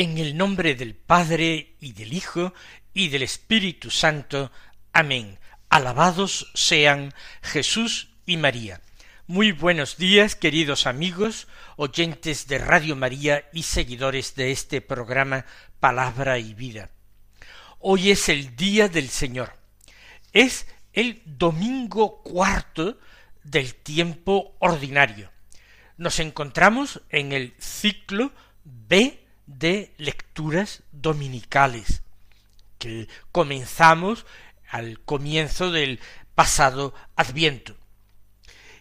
En el nombre del Padre y del Hijo y del Espíritu Santo. Amén. Alabados sean Jesús y María. Muy buenos días, queridos amigos, oyentes de Radio María y seguidores de este programa Palabra y Vida. Hoy es el día del Señor. Es el domingo cuarto del tiempo ordinario. Nos encontramos en el ciclo B de lecturas dominicales que comenzamos al comienzo del pasado Adviento.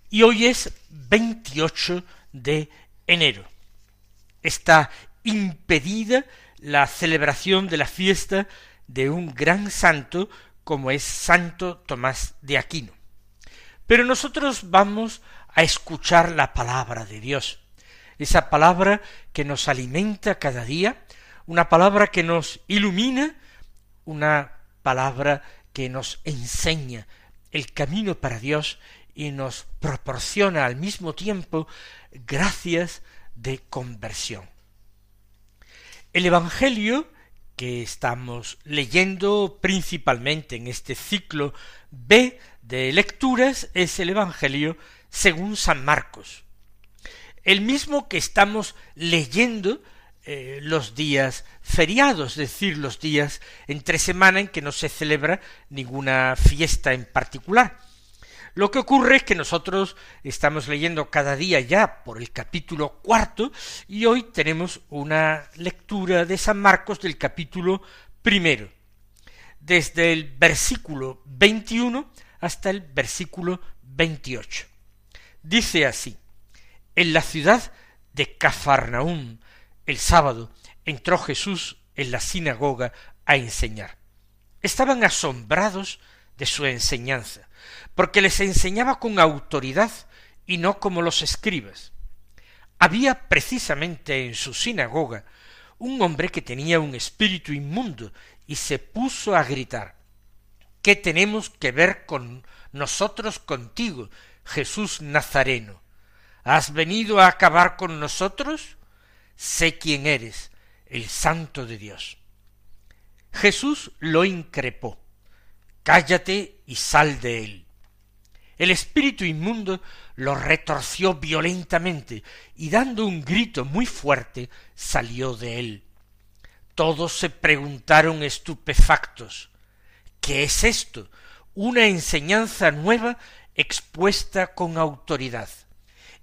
Y hoy es 28 de enero. Está impedida la celebración de la fiesta de un gran santo como es Santo Tomás de Aquino. Pero nosotros vamos a escuchar la palabra de Dios esa palabra que nos alimenta cada día, una palabra que nos ilumina, una palabra que nos enseña el camino para Dios y nos proporciona al mismo tiempo gracias de conversión. El Evangelio que estamos leyendo principalmente en este ciclo B de lecturas es el Evangelio según San Marcos el mismo que estamos leyendo eh, los días feriados, es decir, los días entre semana en que no se celebra ninguna fiesta en particular. Lo que ocurre es que nosotros estamos leyendo cada día ya por el capítulo cuarto y hoy tenemos una lectura de San Marcos del capítulo primero, desde el versículo 21 hasta el versículo 28. Dice así, en la ciudad de Cafarnaúm, el sábado, entró Jesús en la sinagoga a enseñar. Estaban asombrados de su enseñanza, porque les enseñaba con autoridad y no como los escribas. Había precisamente en su sinagoga un hombre que tenía un espíritu inmundo y se puso a gritar ¿Qué tenemos que ver con nosotros contigo, Jesús Nazareno? ¿Has venido a acabar con nosotros? Sé quién eres, el Santo de Dios. Jesús lo increpó. Cállate y sal de él. El espíritu inmundo lo retorció violentamente y dando un grito muy fuerte salió de él. Todos se preguntaron estupefactos ¿Qué es esto? Una enseñanza nueva expuesta con autoridad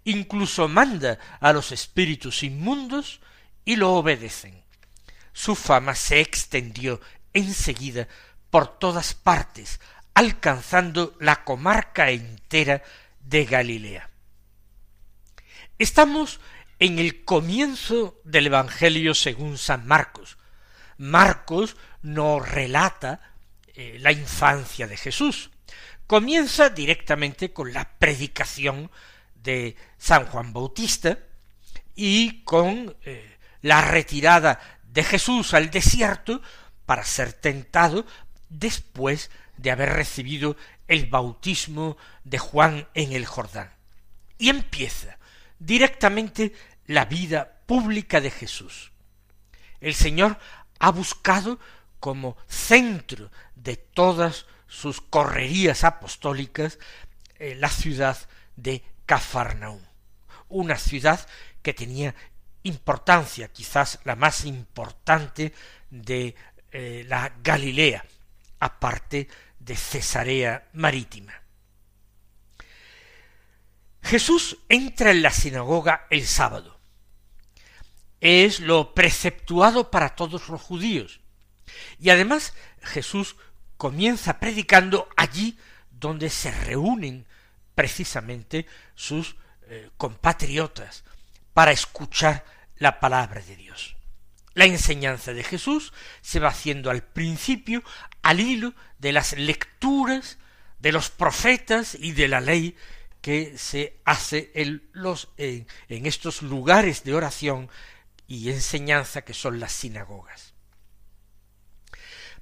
incluso manda a los espíritus inmundos y lo obedecen. Su fama se extendió enseguida por todas partes, alcanzando la comarca entera de Galilea. Estamos en el comienzo del Evangelio según San Marcos. Marcos no relata eh, la infancia de Jesús. Comienza directamente con la predicación de San Juan Bautista y con eh, la retirada de Jesús al desierto para ser tentado después de haber recibido el bautismo de Juan en el Jordán. Y empieza directamente la vida pública de Jesús. El Señor ha buscado como centro de todas sus correrías apostólicas eh, la ciudad de Cafarnaúm, una ciudad que tenía importancia, quizás la más importante de eh, la Galilea, aparte de Cesarea Marítima. Jesús entra en la sinagoga el sábado. es lo preceptuado para todos los judíos. Y además Jesús comienza predicando allí donde se reúnen precisamente sus eh, compatriotas para escuchar la palabra de Dios. La enseñanza de Jesús se va haciendo al principio al hilo de las lecturas de los profetas y de la ley que se hace en, los, en estos lugares de oración y enseñanza que son las sinagogas.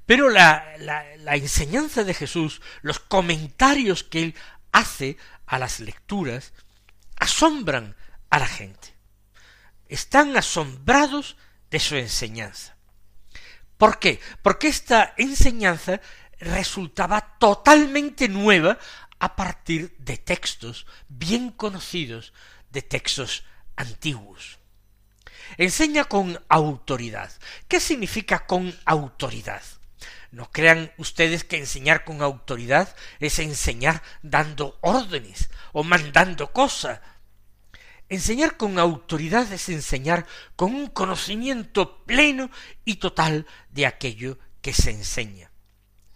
Pero la, la, enseñanza de Jesús, los comentarios que él hace a las lecturas, asombran a la gente. Están asombrados de su enseñanza. ¿Por qué? Porque esta enseñanza resultaba totalmente nueva a partir de textos bien conocidos, de textos antiguos. Enseña con autoridad. ¿Qué significa con autoridad? No crean ustedes que enseñar con autoridad es enseñar dando órdenes o mandando cosas. Enseñar con autoridad es enseñar con un conocimiento pleno y total de aquello que se enseña.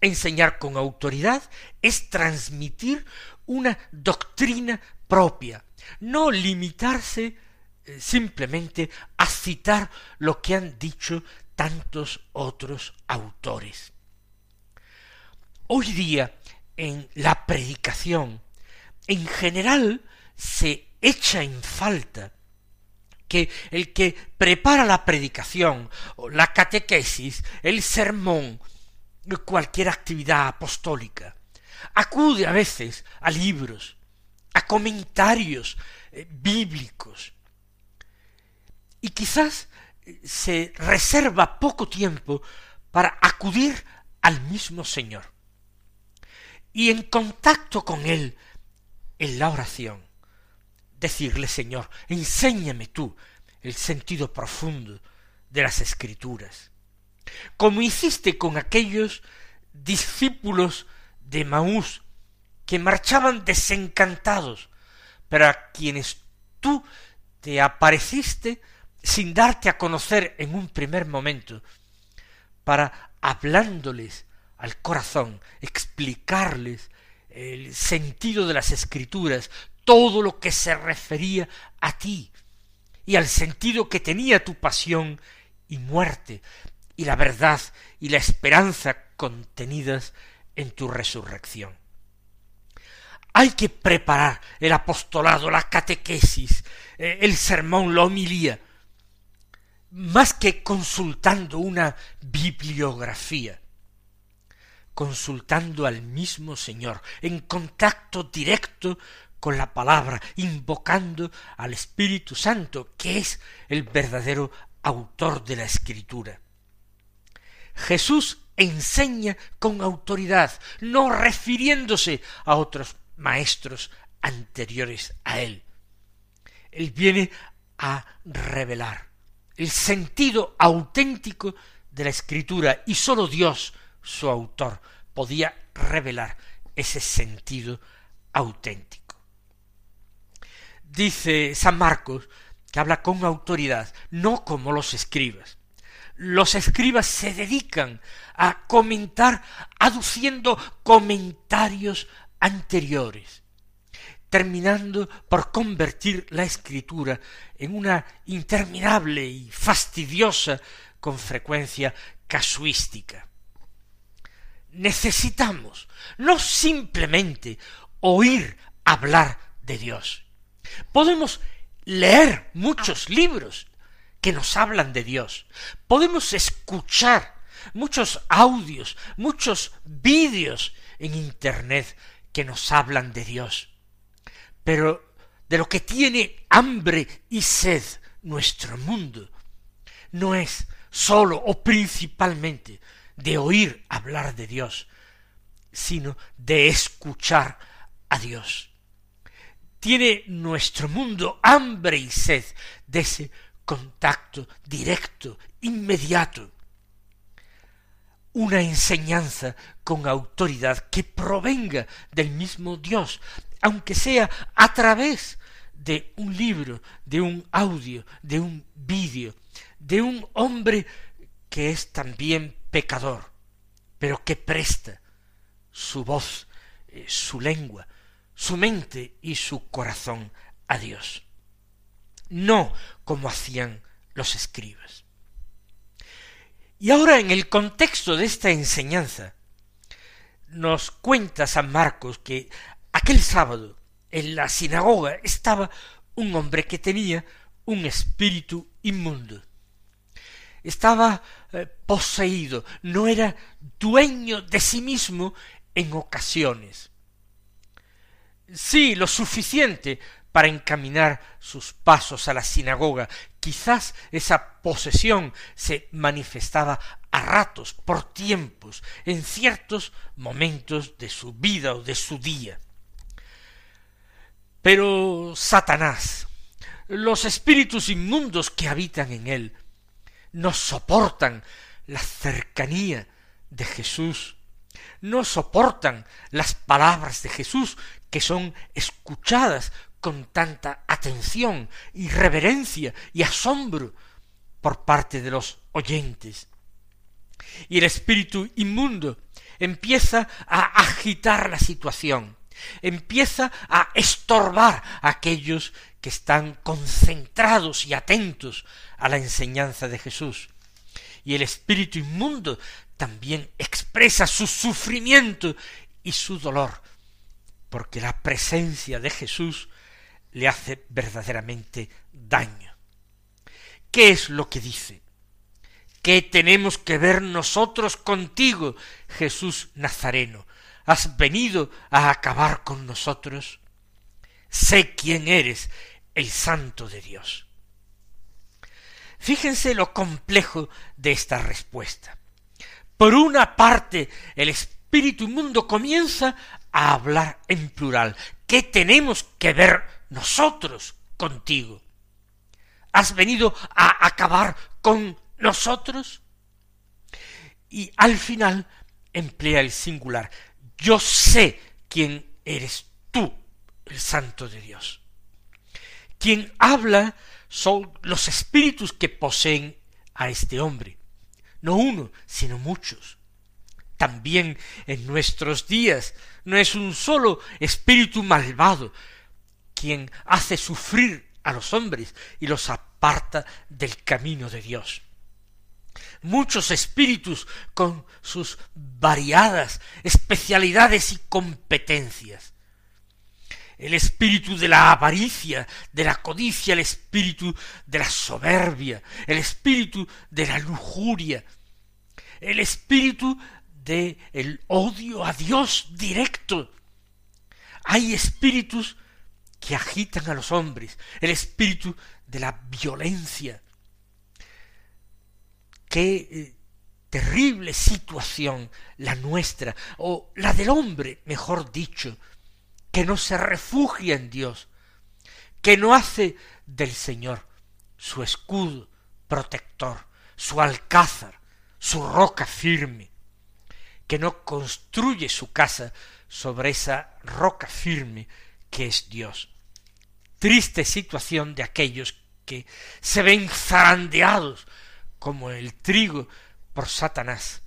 Enseñar con autoridad es transmitir una doctrina propia, no limitarse eh, simplemente a citar lo que han dicho tantos otros autores. Hoy día, en la predicación, en general se echa en falta que el que prepara la predicación, la catequesis, el sermón, cualquier actividad apostólica. Acude a veces a libros, a comentarios eh, bíblicos. Y quizás eh, se reserva poco tiempo para acudir al mismo Señor. Y en contacto con Él, en la oración, decirle, Señor, enséñame tú el sentido profundo de las escrituras como hiciste con aquellos discípulos de Maús que marchaban desencantados, pero a quienes tú te apareciste sin darte a conocer en un primer momento, para hablándoles al corazón, explicarles el sentido de las escrituras, todo lo que se refería a ti y al sentido que tenía tu pasión y muerte, y la verdad y la esperanza contenidas en tu resurrección. Hay que preparar el apostolado, la catequesis, eh, el sermón, la homilía, más que consultando una bibliografía, consultando al mismo Señor, en contacto directo con la palabra, invocando al Espíritu Santo, que es el verdadero autor de la Escritura. Jesús enseña con autoridad, no refiriéndose a otros maestros anteriores a él. Él viene a revelar el sentido auténtico de la escritura y sólo Dios, su autor, podía revelar ese sentido auténtico. Dice San Marcos que habla con autoridad, no como los escribas los escribas se dedican a comentar aduciendo comentarios anteriores, terminando por convertir la escritura en una interminable y fastidiosa, con frecuencia casuística. Necesitamos no simplemente oír hablar de Dios. Podemos leer muchos libros que nos hablan de Dios. Podemos escuchar muchos audios, muchos vídeos en Internet que nos hablan de Dios. Pero de lo que tiene hambre y sed nuestro mundo no es sólo o principalmente de oír hablar de Dios, sino de escuchar a Dios. Tiene nuestro mundo hambre y sed de ese contacto directo, inmediato, una enseñanza con autoridad que provenga del mismo Dios, aunque sea a través de un libro, de un audio, de un vídeo, de un hombre que es también pecador, pero que presta su voz, eh, su lengua, su mente y su corazón a Dios. No como hacían los escribas. Y ahora en el contexto de esta enseñanza, nos cuenta San Marcos que aquel sábado en la sinagoga estaba un hombre que tenía un espíritu inmundo. Estaba eh, poseído, no era dueño de sí mismo en ocasiones. Sí, lo suficiente para encaminar sus pasos a la sinagoga. Quizás esa posesión se manifestaba a ratos, por tiempos, en ciertos momentos de su vida o de su día. Pero Satanás, los espíritus inmundos que habitan en él, no soportan la cercanía de Jesús, no soportan las palabras de Jesús que son escuchadas con tanta atención y reverencia y asombro por parte de los oyentes. Y el espíritu inmundo empieza a agitar la situación, empieza a estorbar a aquellos que están concentrados y atentos a la enseñanza de Jesús. Y el espíritu inmundo también expresa su sufrimiento y su dolor, porque la presencia de Jesús le hace verdaderamente daño. ¿Qué es lo que dice? ¿Qué tenemos que ver nosotros contigo, Jesús Nazareno? ¿Has venido a acabar con nosotros? Sé quién eres, el Santo de Dios. Fíjense lo complejo de esta respuesta. Por una parte, el espíritu inmundo comienza a hablar en plural. ¿Qué tenemos que ver nosotros contigo? ¿Has venido a acabar con nosotros? Y al final emplea el singular. Yo sé quién eres el Santo de Dios. Quien habla son los espíritus que poseen a este hombre. No uno, sino muchos. También en nuestros días no es un solo espíritu malvado quien hace sufrir a los hombres y los aparta del camino de Dios. Muchos espíritus con sus variadas especialidades y competencias el espíritu de la avaricia, de la codicia, el espíritu de la soberbia, el espíritu de la lujuria, el espíritu de el odio a Dios directo. Hay espíritus que agitan a los hombres, el espíritu de la violencia. Qué eh, terrible situación la nuestra, o la del hombre, mejor dicho, que no se refugia en Dios, que no hace del Señor su escudo protector, su alcázar, su roca firme, que no construye su casa sobre esa roca firme que es Dios. Triste situación de aquellos que se ven zarandeados como el trigo por Satanás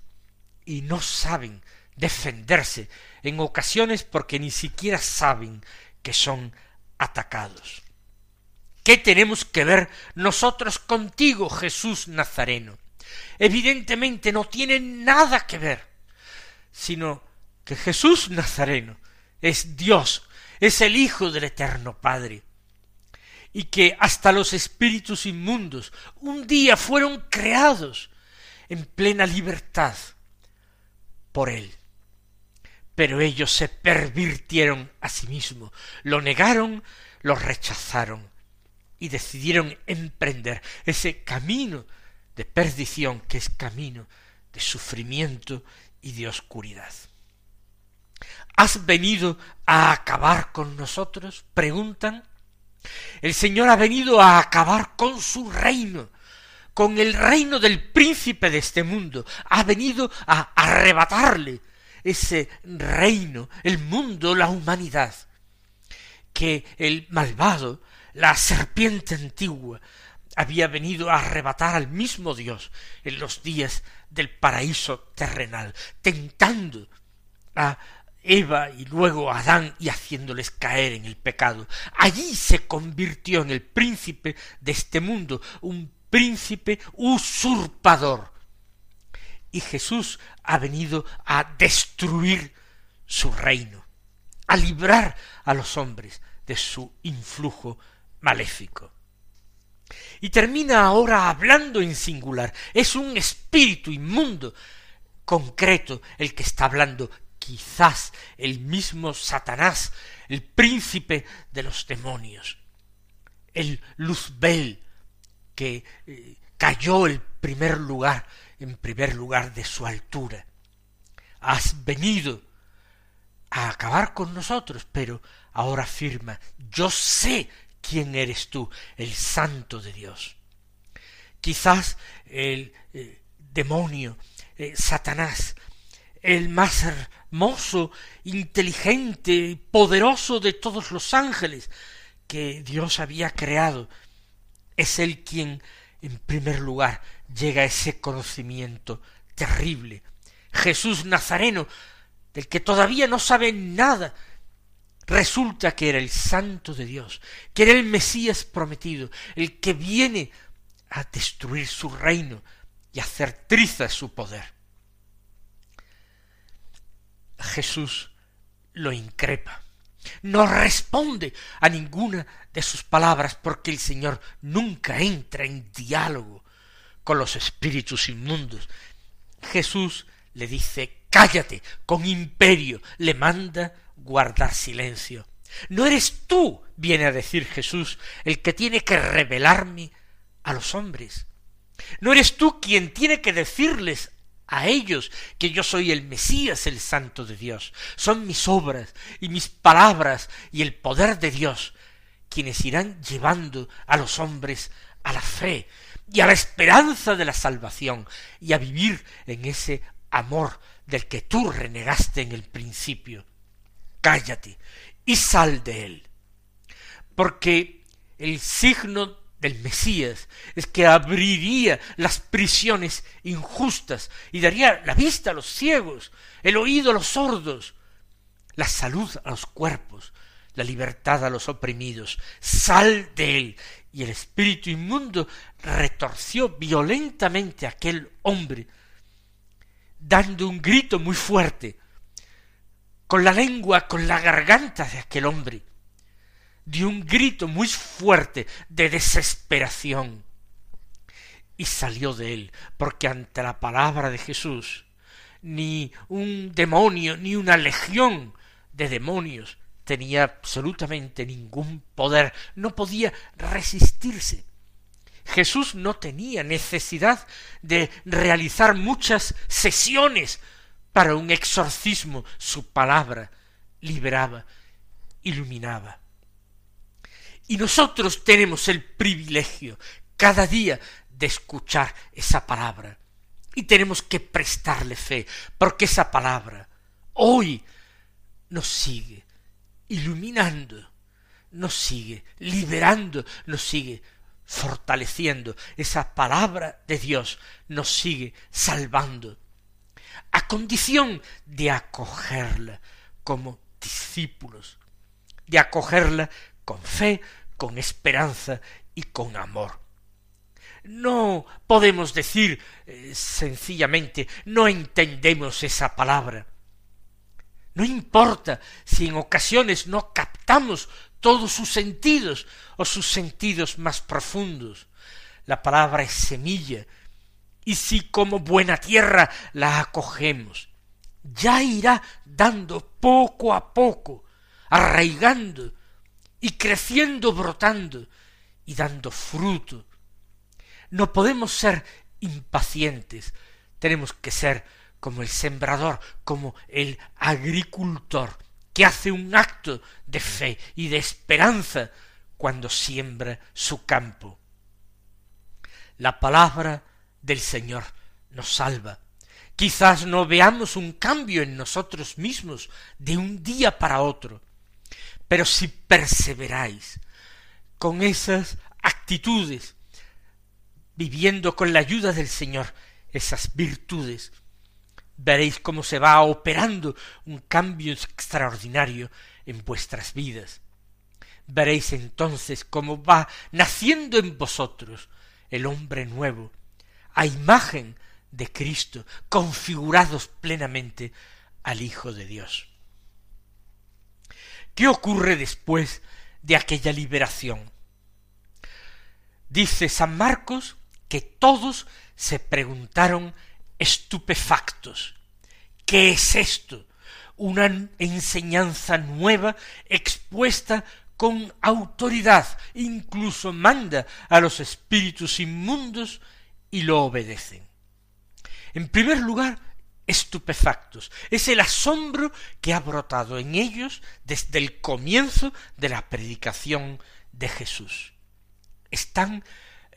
y no saben defenderse en ocasiones porque ni siquiera saben que son atacados. ¿Qué tenemos que ver nosotros contigo, Jesús Nazareno? Evidentemente no tiene nada que ver, sino que Jesús Nazareno es Dios, es el Hijo del Eterno Padre, y que hasta los espíritus inmundos un día fueron creados en plena libertad por Él pero ellos se pervirtieron a sí mismos, lo negaron, lo rechazaron y decidieron emprender ese camino de perdición que es camino de sufrimiento y de oscuridad. ¿Has venido a acabar con nosotros? preguntan. El Señor ha venido a acabar con su reino, con el reino del príncipe de este mundo. Ha venido a arrebatarle ese reino, el mundo, la humanidad, que el malvado, la serpiente antigua, había venido a arrebatar al mismo Dios en los días del paraíso terrenal, tentando a Eva y luego a Adán y haciéndoles caer en el pecado. Allí se convirtió en el príncipe de este mundo, un príncipe usurpador. Y Jesús ha venido a destruir su reino, a librar a los hombres de su influjo maléfico. Y termina ahora hablando en singular. Es un espíritu inmundo concreto el que está hablando, quizás el mismo Satanás, el príncipe de los demonios, el Luzbel, que eh, cayó el primer lugar, en primer lugar de su altura. Has venido a acabar con nosotros, pero ahora afirma, yo sé quién eres tú, el santo de Dios. Quizás el eh, demonio, eh, Satanás, el más hermoso, inteligente, poderoso de todos los ángeles que Dios había creado, es el quien en primer lugar llega ese conocimiento terrible. Jesús Nazareno, del que todavía no sabe nada, resulta que era el santo de Dios, que era el Mesías prometido, el que viene a destruir su reino y hacer trizas su poder. Jesús lo increpa. No responde a ninguna de sus palabras porque el Señor nunca entra en diálogo con los espíritus inmundos. Jesús le dice cállate con imperio, le manda guardar silencio. No eres tú, viene a decir Jesús, el que tiene que revelarme a los hombres. No eres tú quien tiene que decirles a ellos que yo soy el Mesías, el Santo de Dios. Son mis obras y mis palabras y el poder de Dios quienes irán llevando a los hombres a la fe y a la esperanza de la salvación y a vivir en ese amor del que tú renegaste en el principio. Cállate y sal de él. Porque el signo del Mesías es que abriría las prisiones injustas y daría la vista a los ciegos, el oído a los sordos, la salud a los cuerpos, la libertad a los oprimidos. Sal de él. Y el espíritu inmundo retorció violentamente a aquel hombre, dando un grito muy fuerte, con la lengua, con la garganta de aquel hombre. Dio un grito muy fuerte de desesperación y salió de él, porque ante la palabra de Jesús ni un demonio ni una legión de demonios tenía absolutamente ningún poder, no podía resistirse. Jesús no tenía necesidad de realizar muchas sesiones para un exorcismo, su palabra liberaba, iluminaba. Y nosotros tenemos el privilegio cada día de escuchar esa palabra. Y tenemos que prestarle fe, porque esa palabra hoy nos sigue iluminando, nos sigue liberando, nos sigue fortaleciendo. Esa palabra de Dios nos sigue salvando, a condición de acogerla como discípulos, de acogerla con fe, con esperanza y con amor. No podemos decir eh, sencillamente no entendemos esa palabra. No importa si en ocasiones no captamos todos sus sentidos o sus sentidos más profundos. La palabra es semilla, y si como buena tierra la acogemos, ya irá dando poco a poco, arraigando y creciendo, brotando y dando fruto. No podemos ser impacientes, tenemos que ser como el sembrador, como el agricultor, que hace un acto de fe y de esperanza cuando siembra su campo. La palabra del Señor nos salva. Quizás no veamos un cambio en nosotros mismos de un día para otro, pero si perseveráis con esas actitudes viviendo con la ayuda del Señor esas virtudes, veréis cómo se va operando un cambio extraordinario en vuestras vidas. Veréis entonces cómo va naciendo en vosotros el hombre nuevo, a imagen de Cristo, configurados plenamente al Hijo de Dios. ¿Qué ocurre después de aquella liberación? Dice San Marcos que todos se preguntaron estupefactos. ¿Qué es esto? Una enseñanza nueva expuesta con autoridad, incluso manda a los espíritus inmundos y lo obedecen. En primer lugar, estupefactos. Es el asombro que ha brotado en ellos desde el comienzo de la predicación de Jesús. Están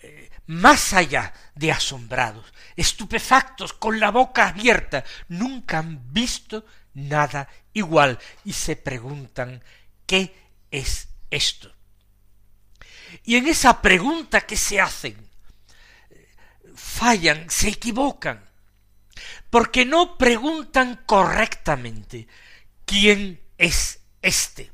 eh, más allá de asombrados, estupefactos, con la boca abierta, nunca han visto nada igual y se preguntan ¿qué es esto? Y en esa pregunta que se hacen, fallan, se equivocan, porque no preguntan correctamente quién es éste,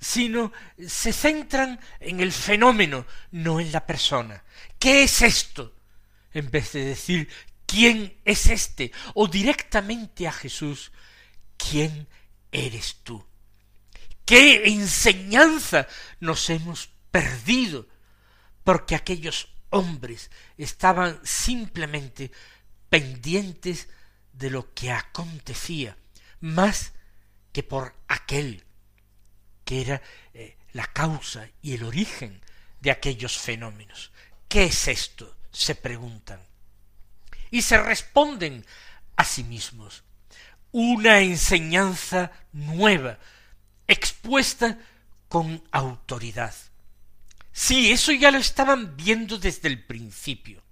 sino se centran en el fenómeno, no en la persona. ¿Qué es esto? En vez de decir quién es éste, o directamente a Jesús, ¿quién eres tú? ¿Qué enseñanza nos hemos perdido? Porque aquellos hombres estaban simplemente pendientes de lo que acontecía, más que por aquel que era eh, la causa y el origen de aquellos fenómenos. ¿Qué es esto? se preguntan. Y se responden a sí mismos. Una enseñanza nueva, expuesta con autoridad. Sí, eso ya lo estaban viendo desde el principio.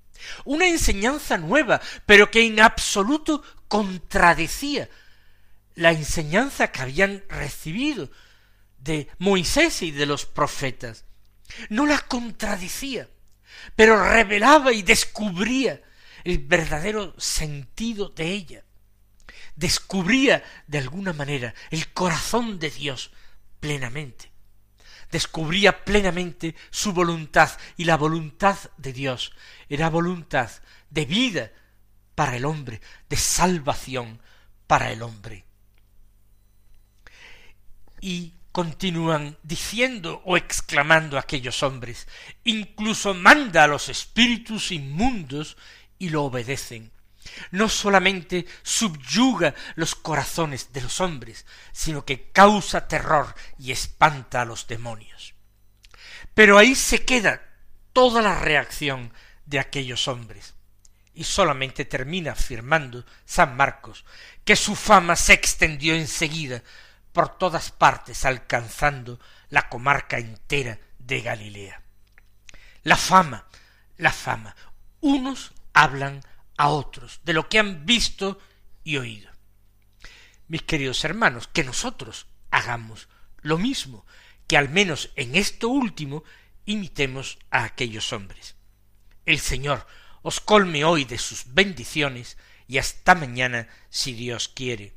Una enseñanza nueva, pero que en absoluto contradecía la enseñanza que habían recibido de Moisés y de los profetas. No la contradecía, pero revelaba y descubría el verdadero sentido de ella. Descubría de alguna manera el corazón de Dios plenamente. Descubría plenamente su voluntad y la voluntad de Dios era voluntad de vida para el hombre, de salvación para el hombre. Y continúan diciendo o exclamando aquellos hombres, incluso manda a los espíritus inmundos y lo obedecen. No solamente subyuga los corazones de los hombres, sino que causa terror y espanta a los demonios. Pero ahí se queda toda la reacción de aquellos hombres. Y solamente termina afirmando San Marcos que su fama se extendió enseguida por todas partes alcanzando la comarca entera de Galilea. La fama, la fama. Unos hablan a otros de lo que han visto y oído. Mis queridos hermanos, que nosotros hagamos lo mismo, que al menos en esto último imitemos a aquellos hombres. El Señor os colme hoy de sus bendiciones y hasta mañana si Dios quiere.